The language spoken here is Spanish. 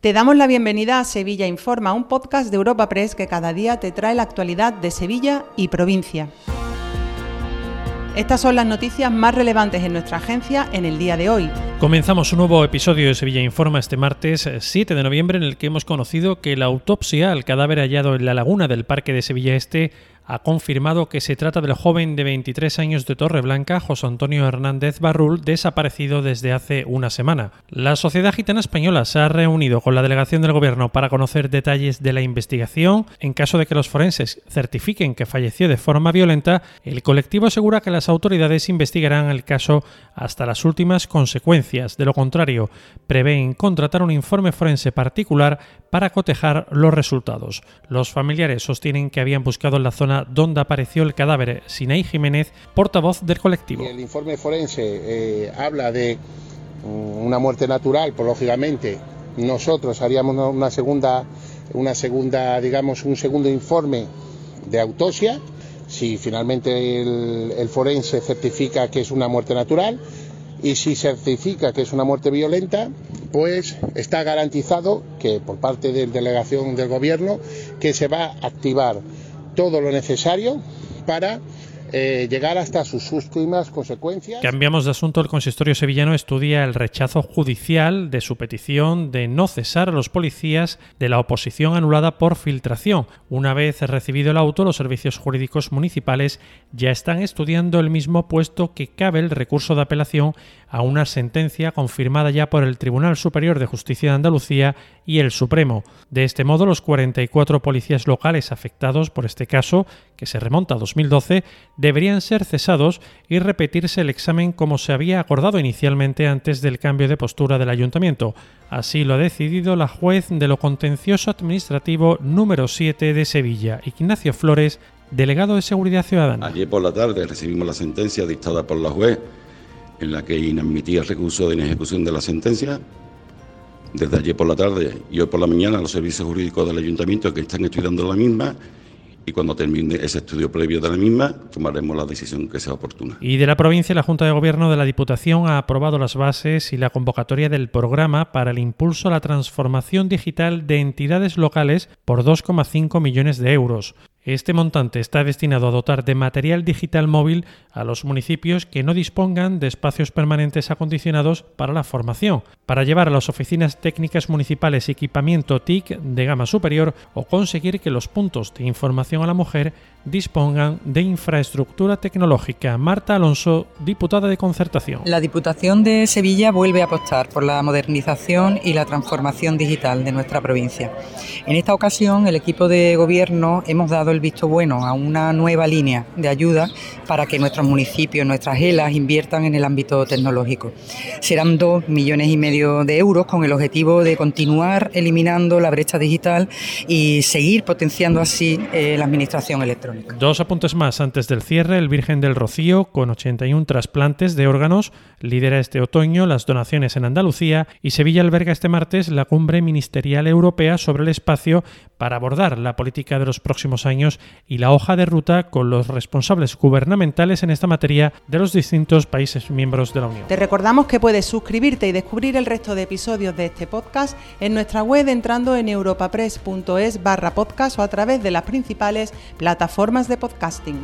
Te damos la bienvenida a Sevilla Informa, un podcast de Europa Press que cada día te trae la actualidad de Sevilla y provincia. Estas son las noticias más relevantes en nuestra agencia en el día de hoy. Comenzamos un nuevo episodio de Sevilla Informa este martes 7 de noviembre en el que hemos conocido que la autopsia al cadáver hallado en la laguna del Parque de Sevilla Este ha confirmado que se trata del joven de 23 años de Torreblanca, José Antonio Hernández Barrul, desaparecido desde hace una semana. La Sociedad Gitana Española se ha reunido con la delegación del Gobierno para conocer detalles de la investigación. En caso de que los forenses certifiquen que falleció de forma violenta, el colectivo asegura que las autoridades investigarán el caso hasta las últimas consecuencias. De lo contrario, prevén contratar un informe forense particular para cotejar los resultados. Los familiares sostienen que habían buscado en la zona donde apareció el cadáver. Sinaí Jiménez, portavoz del colectivo. El informe forense eh, habla de mm, una muerte natural, pues lógicamente nosotros haríamos una segunda, una segunda, digamos, un segundo informe de autopsia. Si finalmente el, forense certifica que es una muerte natural y si certifica que es una muerte violenta, pues está garantizado que por parte de delegación del gobierno que se va a activar todo lo necesario para eh, llegar hasta sus últimas consecuencias. Cambiamos de asunto. El consistorio sevillano estudia el rechazo judicial de su petición de no cesar a los policías de la oposición anulada por filtración. Una vez recibido el auto, los servicios jurídicos municipales ya están estudiando el mismo puesto que cabe el recurso de apelación a una sentencia confirmada ya por el Tribunal Superior de Justicia de Andalucía y el Supremo. De este modo, los 44 policías locales afectados por este caso, que se remonta a 2012, deberían ser cesados y repetirse el examen como se había acordado inicialmente antes del cambio de postura del ayuntamiento. Así lo ha decidido la juez de lo contencioso administrativo número 7 de Sevilla, Ignacio Flores, delegado de Seguridad Ciudadana. Ayer por la tarde recibimos la sentencia dictada por la juez en la que inadmitía el recurso de inejecución de la sentencia. Desde ayer por la tarde y hoy por la mañana los servicios jurídicos del ayuntamiento que están estudiando la misma y cuando termine ese estudio previo de la misma tomaremos la decisión que sea oportuna. Y de la provincia, la Junta de Gobierno de la Diputación ha aprobado las bases y la convocatoria del programa para el impulso a la transformación digital de entidades locales por 2,5 millones de euros. Este montante está destinado a dotar de material digital móvil a los municipios que no dispongan de espacios permanentes acondicionados para la formación, para llevar a las oficinas técnicas municipales equipamiento TIC de gama superior o conseguir que los puntos de información a la mujer dispongan de infraestructura tecnológica. Marta Alonso, diputada de concertación. La Diputación de Sevilla vuelve a apostar por la modernización y la transformación digital de nuestra provincia. En esta ocasión, el equipo de gobierno hemos dado el visto bueno a una nueva línea de ayuda para que nuestros municipios, nuestras ELAs inviertan en el ámbito tecnológico. Serán dos millones y medio de euros con el objetivo de continuar eliminando la brecha digital y seguir potenciando así eh, la administración electrónica. Dos apuntes más antes del cierre. El Virgen del Rocío, con 81 trasplantes de órganos, lidera este otoño las donaciones en Andalucía y Sevilla alberga este martes la cumbre ministerial europea sobre el espacio para abordar la política de los próximos y la hoja de ruta con los responsables gubernamentales en esta materia de los distintos países miembros de la Unión. Te recordamos que puedes suscribirte y descubrir el resto de episodios de este podcast en nuestra web entrando en europapress.es barra podcast o a través de las principales plataformas de podcasting.